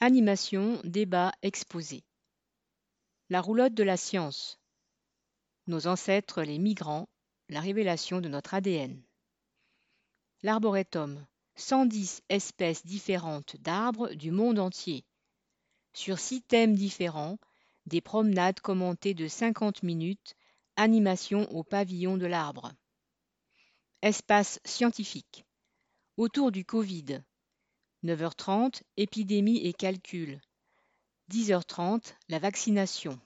Animation, débat, exposé. La roulotte de la science. Nos ancêtres les migrants, la révélation de notre ADN. L'arboretum. 110 espèces différentes d'arbres du monde entier. Sur six thèmes différents, des promenades commentées de 50 minutes, animation au pavillon de l'arbre. Espace scientifique. Autour du Covid. 9h30, épidémie et calcul. 10h30, la vaccination.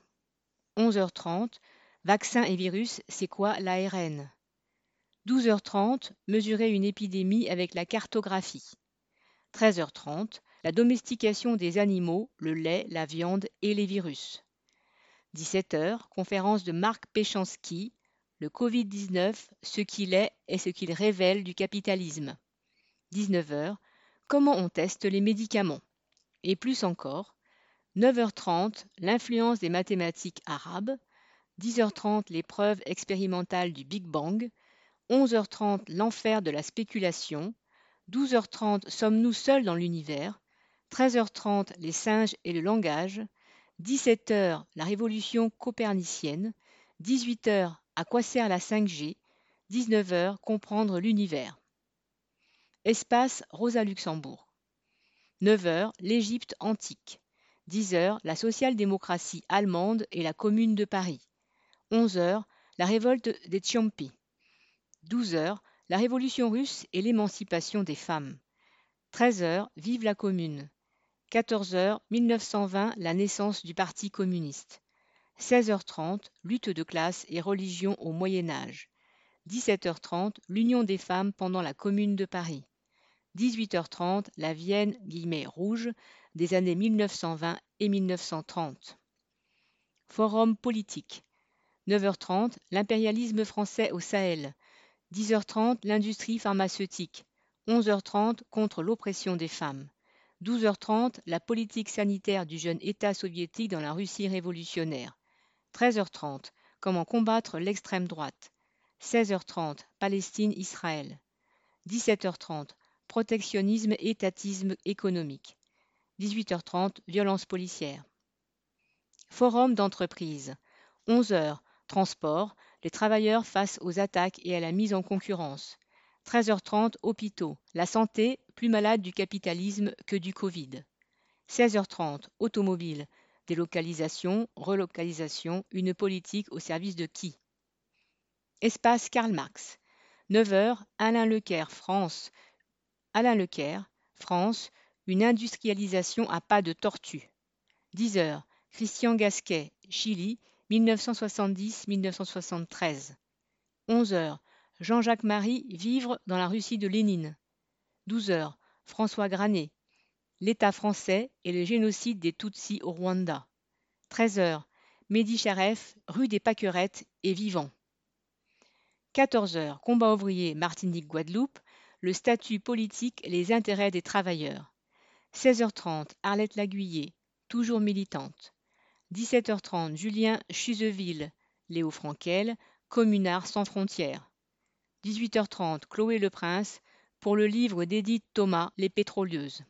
11h30, vaccin et virus, c'est quoi l'ARN 12h30, mesurer une épidémie avec la cartographie. 13h30, la domestication des animaux, le lait, la viande et les virus. 17h, conférence de Marc Péchanski, le Covid-19, ce qu'il est et ce qu'il révèle du capitalisme. 19h, comment on teste les médicaments. Et plus encore, 9h30, l'influence des mathématiques arabes, 10h30, les preuves expérimentales du Big Bang, 11h30, l'enfer de la spéculation, 12h30, sommes-nous seuls dans l'univers, 13h30, les singes et le langage, 17h, la révolution copernicienne, 18h, à quoi sert la 5G, 19h, comprendre l'univers. Espace Rosa Luxembourg. 9h, l'Égypte antique. 10h, la social-démocratie allemande et la Commune de Paris. 11h, la révolte des Tchampi. 12h, la révolution russe et l'émancipation des femmes. 13h, vive la Commune. 14h, 1920, la naissance du Parti communiste. 16h30, lutte de classe et religion au Moyen Âge. 17h30, l'union des femmes pendant la Commune de Paris. 18h30, la Vienne rouge des années 1920 et 1930. Forum politique. 9h30, l'impérialisme français au Sahel. 10h30, l'industrie pharmaceutique. 11h30, contre l'oppression des femmes. 12h30, la politique sanitaire du jeune État soviétique dans la Russie révolutionnaire. 13h30, comment combattre l'extrême droite. 16h30, Palestine-Israël. 17h30, protectionnisme, étatisme économique. 18h30, violence policière. Forum d'entreprise. 11h, transport, les travailleurs face aux attaques et à la mise en concurrence. 13h30, hôpitaux, la santé, plus malade du capitalisme que du Covid. 16h30, automobile, délocalisation, relocalisation, une politique au service de qui? Espace Karl Marx. 9h, Alain Lecaire, France, Alain Lecaire, France, une industrialisation à pas de tortue. 10 heures, Christian Gasquet, Chili, 1970-1973. 11 heures, Jean-Jacques Marie, Vivre dans la Russie de Lénine. 12 heures, François Granet, L'État français et le génocide des Tutsis au Rwanda. 13 heures, Mehdi Charef, rue des Paquerettes et vivant. 14 heures, combat ouvrier Martinique-Guadeloupe, le statut politique les intérêts des travailleurs. 16h30, Arlette Laguiller, toujours militante. 17h30, Julien Chuseville, Léo Frankel, communard sans frontières. 18h30, Chloé Le Prince, pour le livre d'Edith Thomas, Les pétrolieuses.